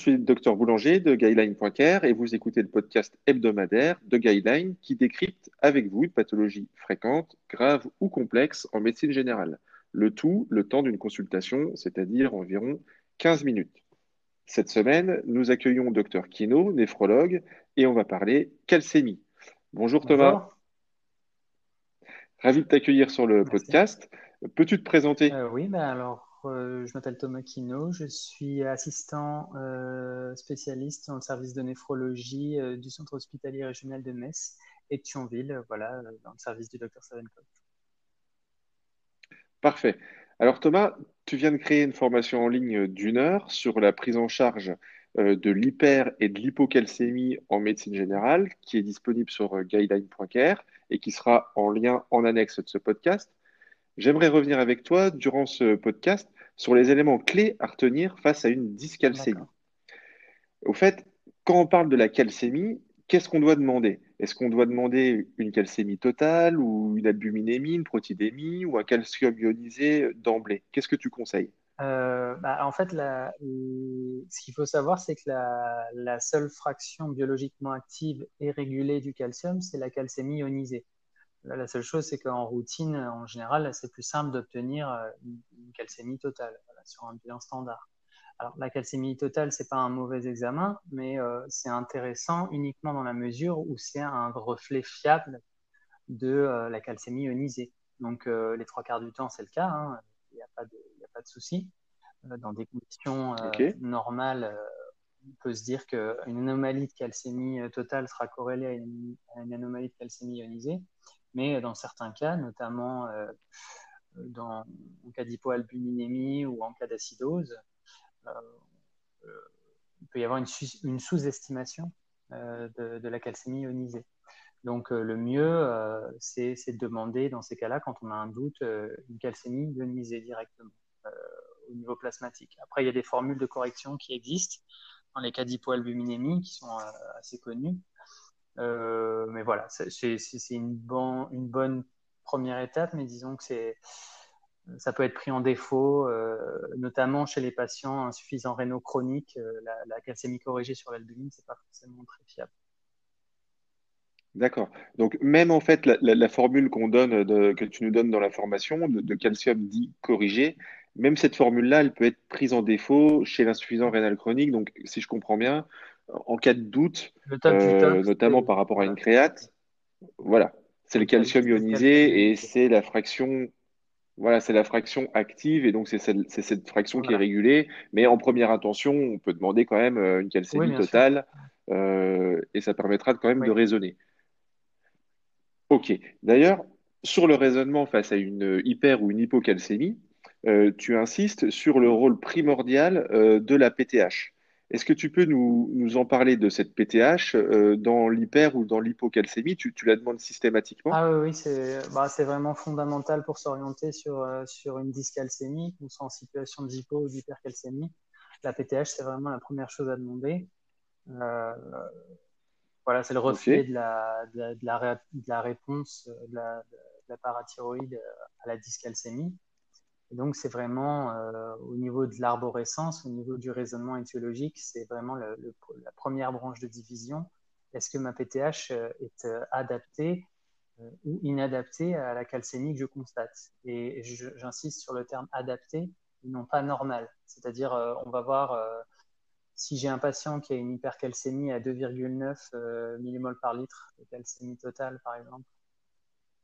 suis le docteur Boulanger de Guideline.care et vous écoutez le podcast hebdomadaire de Guideline qui décrypte avec vous une pathologie fréquente, grave ou complexe en médecine générale. Le tout, le temps d'une consultation, c'est-à-dire environ 15 minutes. Cette semaine, nous accueillons Dr Kino, néphrologue, et on va parler calcémie. Bonjour Thomas. Ravi de t'accueillir sur le podcast. Peux-tu te présenter? Euh, Oui, ben alors je m'appelle Thomas Quino, je suis assistant euh, spécialiste dans le service de néphrologie euh, du centre hospitalier régional de Metz et de Thionville, voilà, dans le service du docteur Savenkov. Parfait. Alors Thomas, tu viens de créer une formation en ligne d'une heure sur la prise en charge de l'hyper et de l'hypocalcémie en médecine générale, qui est disponible sur guideline.care et qui sera en lien en annexe de ce podcast. J'aimerais revenir avec toi durant ce podcast sur les éléments clés à retenir face à une dyscalcémie. Au fait, quand on parle de la calcémie, qu'est-ce qu'on doit demander? Est-ce qu'on doit demander une calcémie totale ou une albuminémie, une protidémie ou un calcium ionisé d'emblée? Qu'est-ce que tu conseilles? Euh, bah, En fait, ce qu'il faut savoir, c'est que la, la, seule fraction biologiquement active et régulée du calcium, c'est la calcémie ionisée la seule chose, c'est qu'en routine, en général, c'est plus simple d'obtenir euh, une, calcémie totale sur un bilan standard. Alors, la calcémie totale, c'est pas un mauvais examen, mais euh, c'est intéressant uniquement dans la mesure où c'est un reflet fiable de euh, la calcémie ionisée. Donc, les trois quarts du temps, c'est le cas. Hein. Il n'y a pas de, de souci. dans des conditions normales, on peut se dire qu'une anomalie de calcémie totale sera corrélée à une, à une anomalie de calcémie ionisée. Mais dans certains cas, notamment euh, dans, en cas d'hypoalbuminémie ou en cas d'acidose, euh, euh, il peut y avoir une, sous-estimation de, la calcémie ionisée. Donc le mieux, c'est de demander dans ces cas-là, quand on a un doute, une calcémie ionisée directement au niveau plasmatique. Après, il y a des formules de correction qui existent dans les cas d'hypoalbuminémie qui sont assez connues. Euh, mais voilà, c'est une, bonne première étape, mais disons que ça peut être pris en défaut, euh, notamment chez les patients insuffisants rénaux chroniques. Euh, la, calcémie corrigée sur l'albumine, c'est pas forcément très fiable. D'accord. Donc même en fait, la, formule qu'on donne, que tu nous donnes dans la formation de, calcium dit corrigé, même cette formule-là, elle peut être prise en défaut chez l'insuffisant rénal chronique. Donc si je comprends bien, en cas de doute, euh, notamment par rapport à une créate, voilà, c'est le calcium ionisé et c'est la fraction, voilà, c'est la fraction active et donc c'est cette, fraction qui est régulée. Mais en première intention, on peut demander quand même euh, une calcémie totale euh, et ça permettra quand même de raisonner. Ok. D'ailleurs, sur le raisonnement face à une hyper ou une hypocalcémie, tu insistes sur le rôle primordial de la PTH. Est-ce que tu peux nous, en parler de cette PTH euh, dans l'hyper ou dans l'hypocalcémie tu, la demandes systématiquement? Ah oui, bah, c'est vraiment fondamental pour s'orienter sur, euh, sur une dyscalcémie, qu'on soit en situation d'hypo ou d'hypercalcémie. La PTH, c'est vraiment la première chose à demander. Euh, voilà, c'est le reflet de, la, de, la, de, la, réponse de la, de la parathyroïde à la dyscalcémie donc, c'est vraiment euh, au niveau de l'arborescence, au niveau du raisonnement étiologique, c'est vraiment la première branche de division. Est-ce que ma PTH euh, est euh, adaptée ou inadaptée à la calcémie que je constate Et j'insiste sur le terme adapté et non pas normal. C'est-à-dire, on va voir si j'ai un patient qui a une hypercalcémie à 2,9 millimoles par litre de calcémie totale, par exemple,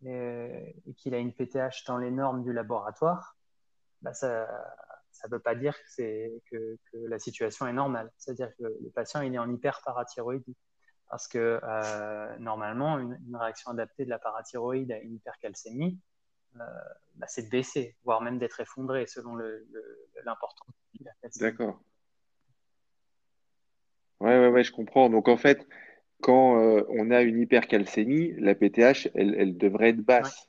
et, et qu'il a une PTH dans les normes du laboratoire, bah, ça ne veut pas dire que, que, que, la situation est normale. C'est-à-dire que le patient il est en hyperparathyroïdie. Parce que euh, normalement, une, réaction adaptée de la parathyroïde à une hypercalcémie, euh, bah, c'est de baisser, voire même d'être effondré selon l'importance de l'hypercalcémie. D'accord. Ouais, ouais, ouais, je comprends. Donc en fait, quand euh, on a une hypercalcémie, la PTH, elle, elle devrait être basse.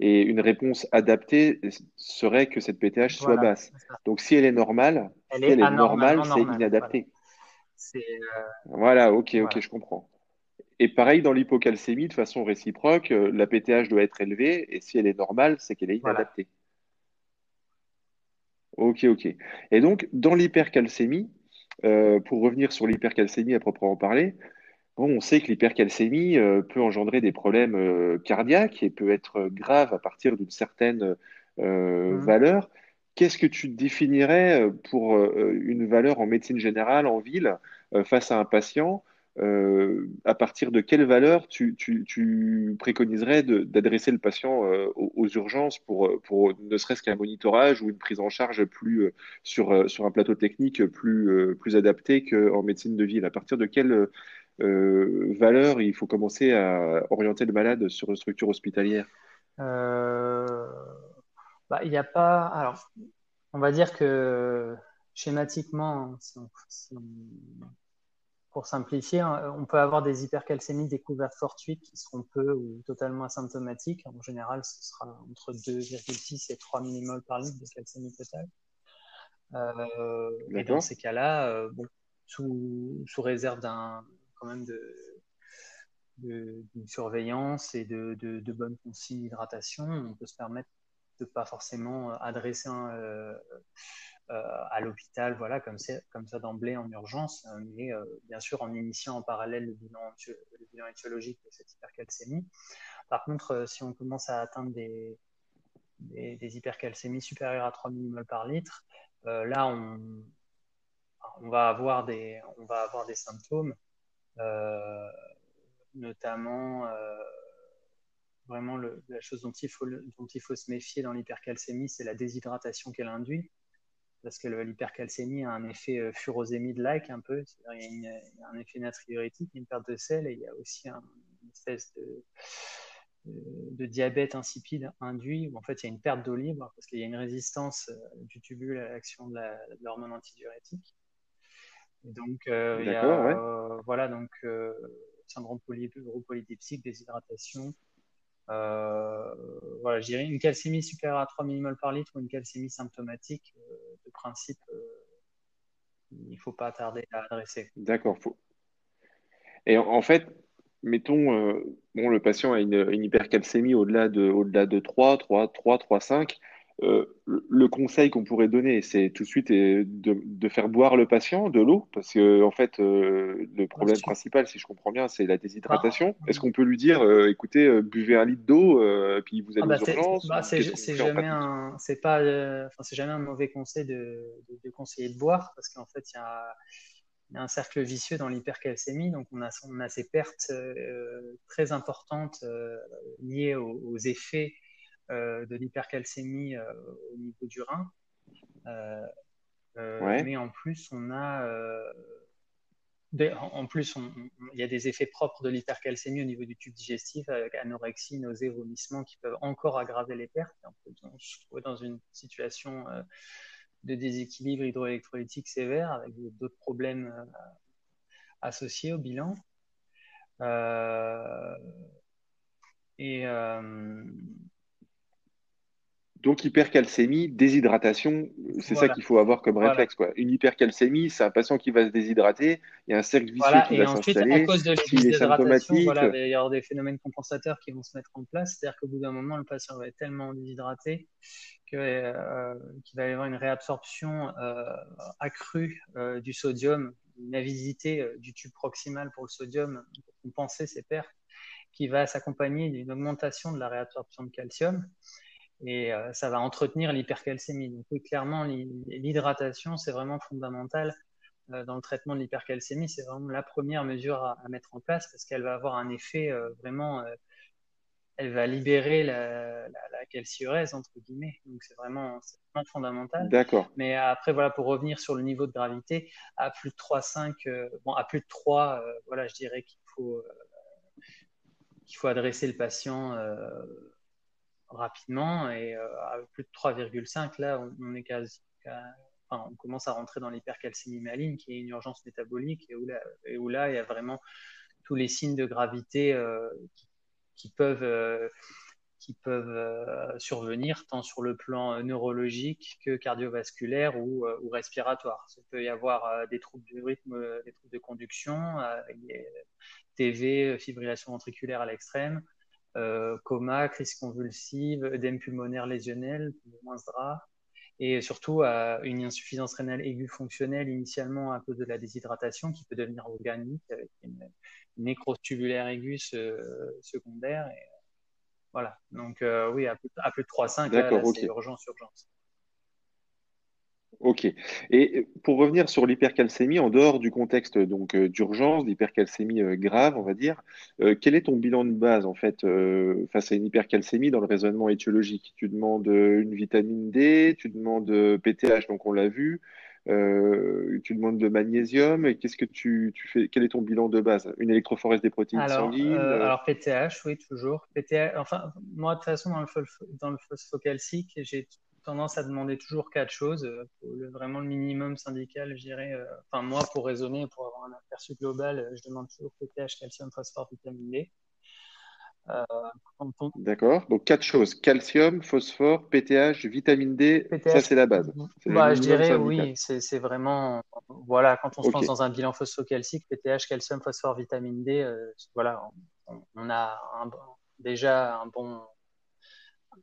Et une réponse adaptée serait que cette PTH soit basse. Donc si elle est normale, elle est, normale, c'est inadapté. Voilà, euh, ok, ok, je comprends. Et pareil, dans l'hypocalcémie, de façon réciproque, euh, la PTH doit être élevée, et si elle est normale, c'est qu'elle est inadaptée. Ok, ok. Et donc, dans l'hypercalcémie, pour revenir sur l'hypercalcémie à proprement parler, on sait que l'hypercalcémie peut engendrer des problèmes cardiaques et peut être grave à partir d'une certaine mmh. valeur. Qu'est-ce que tu définirais pour une valeur en médecine générale en ville face à un patient euh, à partir de quelle valeur tu, préconiserais d'adresser le patient euh, aux, urgences pour, pour ne serait-ce qu'un monitorage ou une prise en charge plus euh, sur, sur un plateau technique plus, plus adapté qu'en médecine de ville? À partir de quelle valeur il faut commencer à orienter le malade sur une structure hospitalière bah, Il n'y a pas. Alors, on va dire que schématiquement, si on pour simplifier, on peut avoir des hypercalcémies découvertes fortuites qui seront peu ou totalement asymptomatiques. En général, ce sera entre 2,6 et 3 mmol par litre de calcémie totale. Euh, et dans ces cas-là, euh, sous, réserve d'un quand même de, d'une surveillance et de, de, bonnes consignes d'hydratation, on peut se permettre de pas forcément adresser un, euh, à l'hôpital, voilà, comme, comme ça d'emblée en urgence, euh, mais euh, bien sûr en initiant en parallèle le bilan, le bilan étiologique de cette hypercalcémie. Par contre, si on commence à atteindre des, des, hypercalcémies supérieures à 3 mmol par litre, là, on, on, va avoir des, on va avoir des symptômes, notamment vraiment la chose dont il, faut, dont il faut se méfier dans l'hypercalcémie, c'est la déshydratation qu'elle induit. Parce que l'hypercalcémie a un effet euh, furosémide-like un peu, il y, a un effet natriurétique, une perte de sel, et il y a aussi une espèce de, de, diabète insipide induit, où en fait il y a une perte d'eau libre, parce qu'il y a une résistance euh, du tubule à l'action de l'hormone antidiurétique. donc, euh, il y a, voilà, donc, syndrome poly, polydipsique, déshydratation, euh, voilà, je dirais une calcémie supérieure à 3 mmol par litre ou une calcémie symptomatique, euh, de principe, euh, il ne faut pas tarder à adresser. D'accord. Et en fait, mettons, le patient a une, hypercalcémie au-delà de, au-delà de 3, 3, 3, 3, 5. Euh, le conseil qu'on pourrait donner, c'est tout de suite de, de, faire boire le patient de l'eau, parce que en fait, euh, le problème principal, si je comprends bien, c'est la déshydratation. Ah. Est-ce qu'on peut lui dire, euh, écoutez, buvez un litre d'eau, puis vous allez ah bah, aux urgences bah, C'est jamais un, c'est pas, c'est jamais un mauvais conseil de, de, conseiller de boire, parce qu'en fait, il y a un cercle vicieux dans l'hypercalcémie. Donc, on a, on a ces pertes très importantes liées aux, effets euh, de l'hypercalcémie euh, au niveau du rein. Euh, mais en plus, on a en plus, il y a des effets propres de l'hypercalcémie au niveau du tube digestif, avec anorexie, nausées, vomissements, qui peuvent encore aggraver les pertes. On peut se trouver dans une situation de déséquilibre hydroélectrolytique sévère, avec d'autres problèmes associés au bilan. et, donc hypercalcémie, déshydratation, c'est ça qu'il faut avoir comme réflexe. Quoi. Une hypercalcémie, c'est un patient qui va se déshydrater, il y a un cercle vicieux qui va s'installer. À cause de déshydratation, il va y avoir des phénomènes compensateurs qui vont se mettre en place. C'est-à-dire qu'au bout d'un moment, le patient va être tellement déshydraté euh, qu'il va y avoir une réabsorption euh, accrue euh, du sodium, une avidité du tube proximal pour le sodium pour compenser ces pertes, qui va s'accompagner d'une augmentation de la réabsorption de calcium et euh, ça va entretenir l'hypercalcémie. Donc oui, clairement, l'hydratation, c'est vraiment fondamental euh, dans le traitement de l'hypercalcémie. C'est vraiment la première mesure à, mettre en place parce qu'elle va avoir un effet euh, vraiment, elle va libérer la, la, calciurèse, entre guillemets. Donc c'est vraiment, vraiment, fondamental. D'accord. Mais après, voilà, pour revenir sur le niveau de gravité, à plus de 3,5, bon, à plus de 3, voilà, je dirais qu'il faut, qu'il faut adresser le patient rapidement et euh, à plus de 3,5, là, on, est quasi, enfin, on commence à rentrer dans l'hypercalcémie maligne, qui est une urgence métabolique et où là, et où là il y a vraiment tous les signes de gravité euh, qui, peuvent, euh, qui peuvent survenir tant sur le plan neurologique que cardiovasculaire ou, respiratoire. Il peut y avoir des troubles du rythme, des troubles de conduction, TV, fibrillation ventriculaire à l'extrême, euh, coma, crise convulsive, œdème pulmonaire lésionnel, moins drap. et surtout à une insuffisance rénale aiguë fonctionnelle initialement à cause de la déshydratation qui peut devenir organique avec une, nécrose tubulaire aiguë secondaire. Et, voilà, donc oui, à plus, de 3,5, c'est urgence, urgence. Ok. Et pour revenir sur l'hypercalcémie, en dehors du contexte donc euh, d'urgence, d'hypercalcémie euh, grave, on va dire, euh, quel est ton bilan de base en fait face à une hypercalcémie dans le raisonnement étiologique? Tu demandes une vitamine D, tu demandes PTH, donc on l'a vu, tu demandes de magnésium. Qu'est-ce que tu, fais Quel est ton bilan de base? Une électrophorèse des protéines sanguines Alors PTH, oui toujours. PTH, enfin moi de toute façon dans le, dans le phosphocalcique, j'ai tendance à demander toujours quatre choses. Euh, vraiment le minimum syndical, je dirais. Euh, enfin, moi, pour raisonner, pour avoir un aperçu global, euh, je demande toujours PTH, calcium, phosphore, vitamine D. D'accord. Donc quatre choses calcium, phosphore, PTH, vitamine D. Ça, c'est la base. Bah, je dirais oui. C'est vraiment voilà quand on se lance dans un bilan phosphocalcique, PTH, calcium, phosphore, vitamine D. voilà, on, a déjà un bon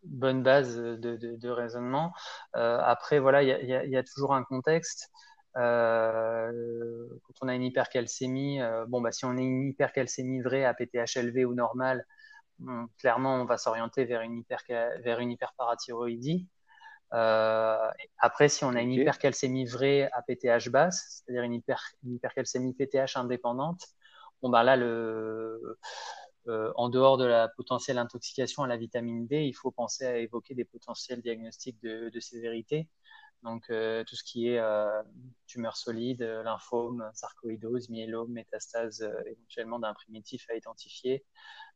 bonne base de, de, raisonnement. Euh, après, voilà, il y a, y a, toujours un contexte. Euh, quand on a une hypercalcémie, euh, bon, bah, si on a une hypercalcémie vraie à PTH élevé ou normal, clairement, on va s'orienter vers une, vers une hyperparathyroïdie. après, si on a une hypercalcémie vraie à PTH basse, c'est-à-dire une, hyper, une hypercalcémie PTH indépendante, bon, bah là, le, euh, en dehors de la potentielle intoxication à la vitamine D, il faut penser à évoquer des potentiels diagnostics de, sévérité. Donc, euh, tout ce qui est euh, tumeur solide, lymphome, sarcoïdose, myélome, métastase éventuellement d'un primitif à identifier.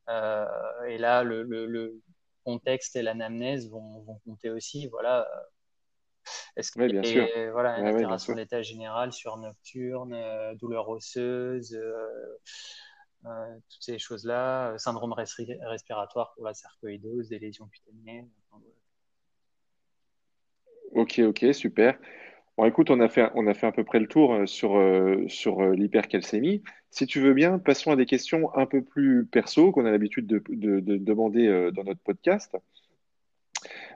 et là, le, contexte et l'anamnèse vont, compter aussi. Voilà. Est-ce qu'il y a voilà, une altération d'état général sur nocturne, douleur osseuse toutes ces choses-là, euh, syndrome respiratoire pour la sarcoïdose, des lésions cutanées. Ok, ok, super. Bon, écoute, on a fait, on a fait à peu près le tour euh, sur, sur l'hypercalcémie. Si tu veux bien, passons à des questions un peu plus perso qu'on a l'habitude de, demander dans notre podcast.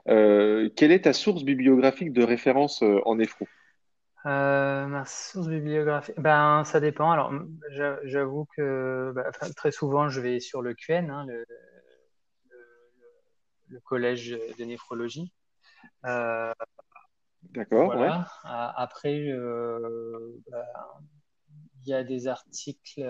quelle est ta source bibliographique de référence en néphro? Euh, ma source bibliographique, ben, ça dépend. Alors, j'avoue que bah, très souvent, je vais sur le QN, hein, le, le, collège de néphrologie. Euh, D'accord. Voilà. Après, bah, il y a des articles.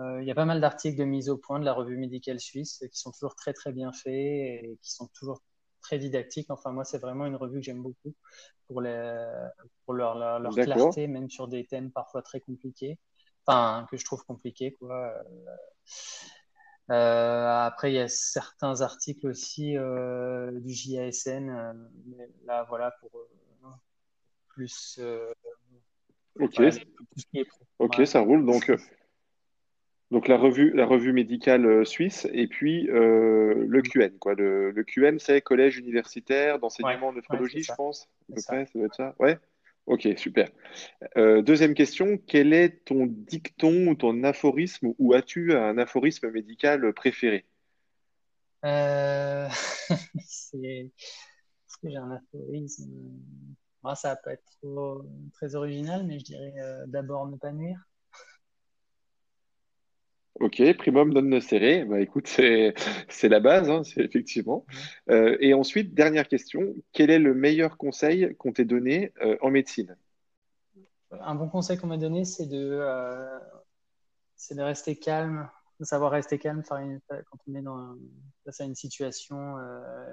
Euh, il y a pas mal d'articles de mise au point de la revue médicale suisse qui sont toujours très très bien faits et qui sont toujours très didactiques. Enfin, moi, c'est vraiment une revue que j'aime beaucoup pour, les, pour leur, leur, clarté, même sur des thèmes parfois très compliqués. Enfin, que je trouve compliqués, quoi. Euh, après, il y a certains articles aussi euh, du JASN. Euh, là, voilà, pour plus. ok. ok, ça roule. Donc, donc la revue, la revue médicale euh, suisse et puis euh, le QN. Quoi. Le, le QN, c'est Collège universitaire d'enseignement de nephrologie, je pense. À ça. Près, ça doit être ça. Ouais. Ok, super. Euh, deuxième question, quel est ton dicton ou ton aphorisme ou as-tu un aphorisme médical préféré? Euh... Est-ce que j'ai un aphorisme? Moi, Ça va pas être trop, très original, mais je dirais d'abord ne pas nuire. Ok, primum non nocere. Bah, écoute, c'est, c'est la base, hein, c'est effectivement. Euh, et ensuite, dernière question, quel est le meilleur conseil qu'on t'ait donné euh, en médecine? Un bon conseil qu'on m'a donné, c'est de, euh, c'est de rester calme, de savoir rester calme quand on est dans, face à une situation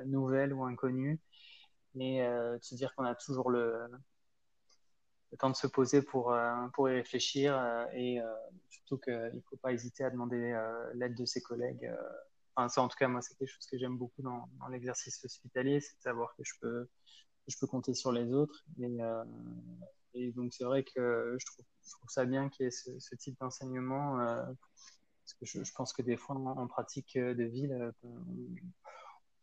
nouvelle ou inconnue, et de se dire qu'on a toujours le, le temps de se poser pour, euh, pour y réfléchir euh, et euh, surtout qu'il ne faut pas hésiter à demander l'aide de ses collègues. Enfin, ça, en tout cas, moi, c'est quelque chose que j'aime beaucoup dans, l'exercice hospitalier, c'est de savoir que je peux, je peux compter sur les autres. Et, donc, c'est vrai que je trouve, ça bien qu'il y ait ce, type d'enseignement. parce que je, pense que des fois, en, pratique de ville,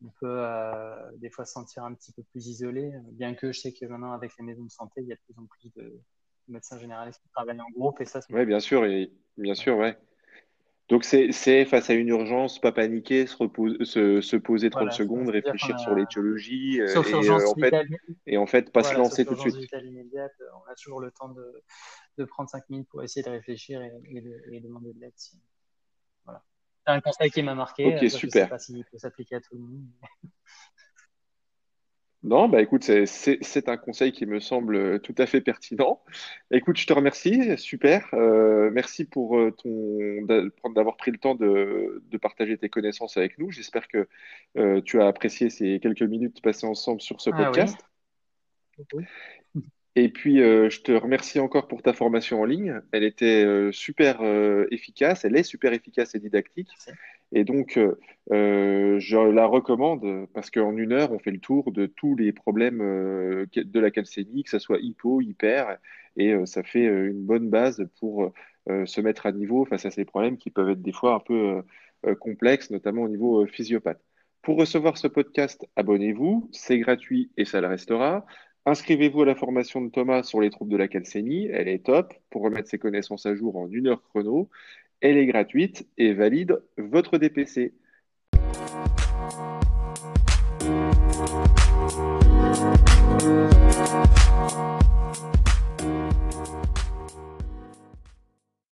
peut euh, des fois se sentir un petit peu plus isolé, bien que je sais que maintenant avec les maisons de santé, il y a de plus en plus de médecins généralistes qui travaillent en groupe et ça. Oui, bien sûr, et bien sûr, ouais. Donc c'est face à une urgence, pas paniquer, se, se, poser 30 Voilà, secondes, réfléchir sur l'étiologie euh, et, euh, en fait, et en fait pas se voilà, lancer tout de suite. immédiate, on a toujours le temps de, de prendre 5 minutes pour essayer de réfléchir et, et de, et demander de l'aide. si-. C'est un conseil qui m'a marqué. Ok, Après, je sais super. pas s'il peut s'appliquer à tout le monde. Non, bah écoute, c'est un conseil qui me semble euh, tout à fait pertinent. Écoute, je te remercie, super. Euh, merci pour euh, ton d'a- d'avoir pris le temps de, de partager tes connaissances avec nous. J'espère que euh, tu as apprécié ces quelques minutes passées ensemble sur ce Ah oui. podcast. Et puis, euh, je te remercie encore pour ta formation en ligne. Elle était euh, super euh, efficace, elle est super efficace et didactique. Merci. Et donc, je la recommande parce qu'en une heure, on fait le tour de tous les problèmes de la calcémie, que ce soit hypo, hyper, et ça fait une bonne base pour se mettre à niveau face à ces problèmes qui peuvent être des fois un peu complexes, notamment au niveau physiopathe. Pour recevoir ce podcast, abonnez-vous, c'est gratuit et ça le restera. Inscrivez-vous à la formation de Thomas sur les troubles de la calcénie. Elle est top pour remettre ses connaissances à jour en une heure chrono. Elle est gratuite et valide votre DPC.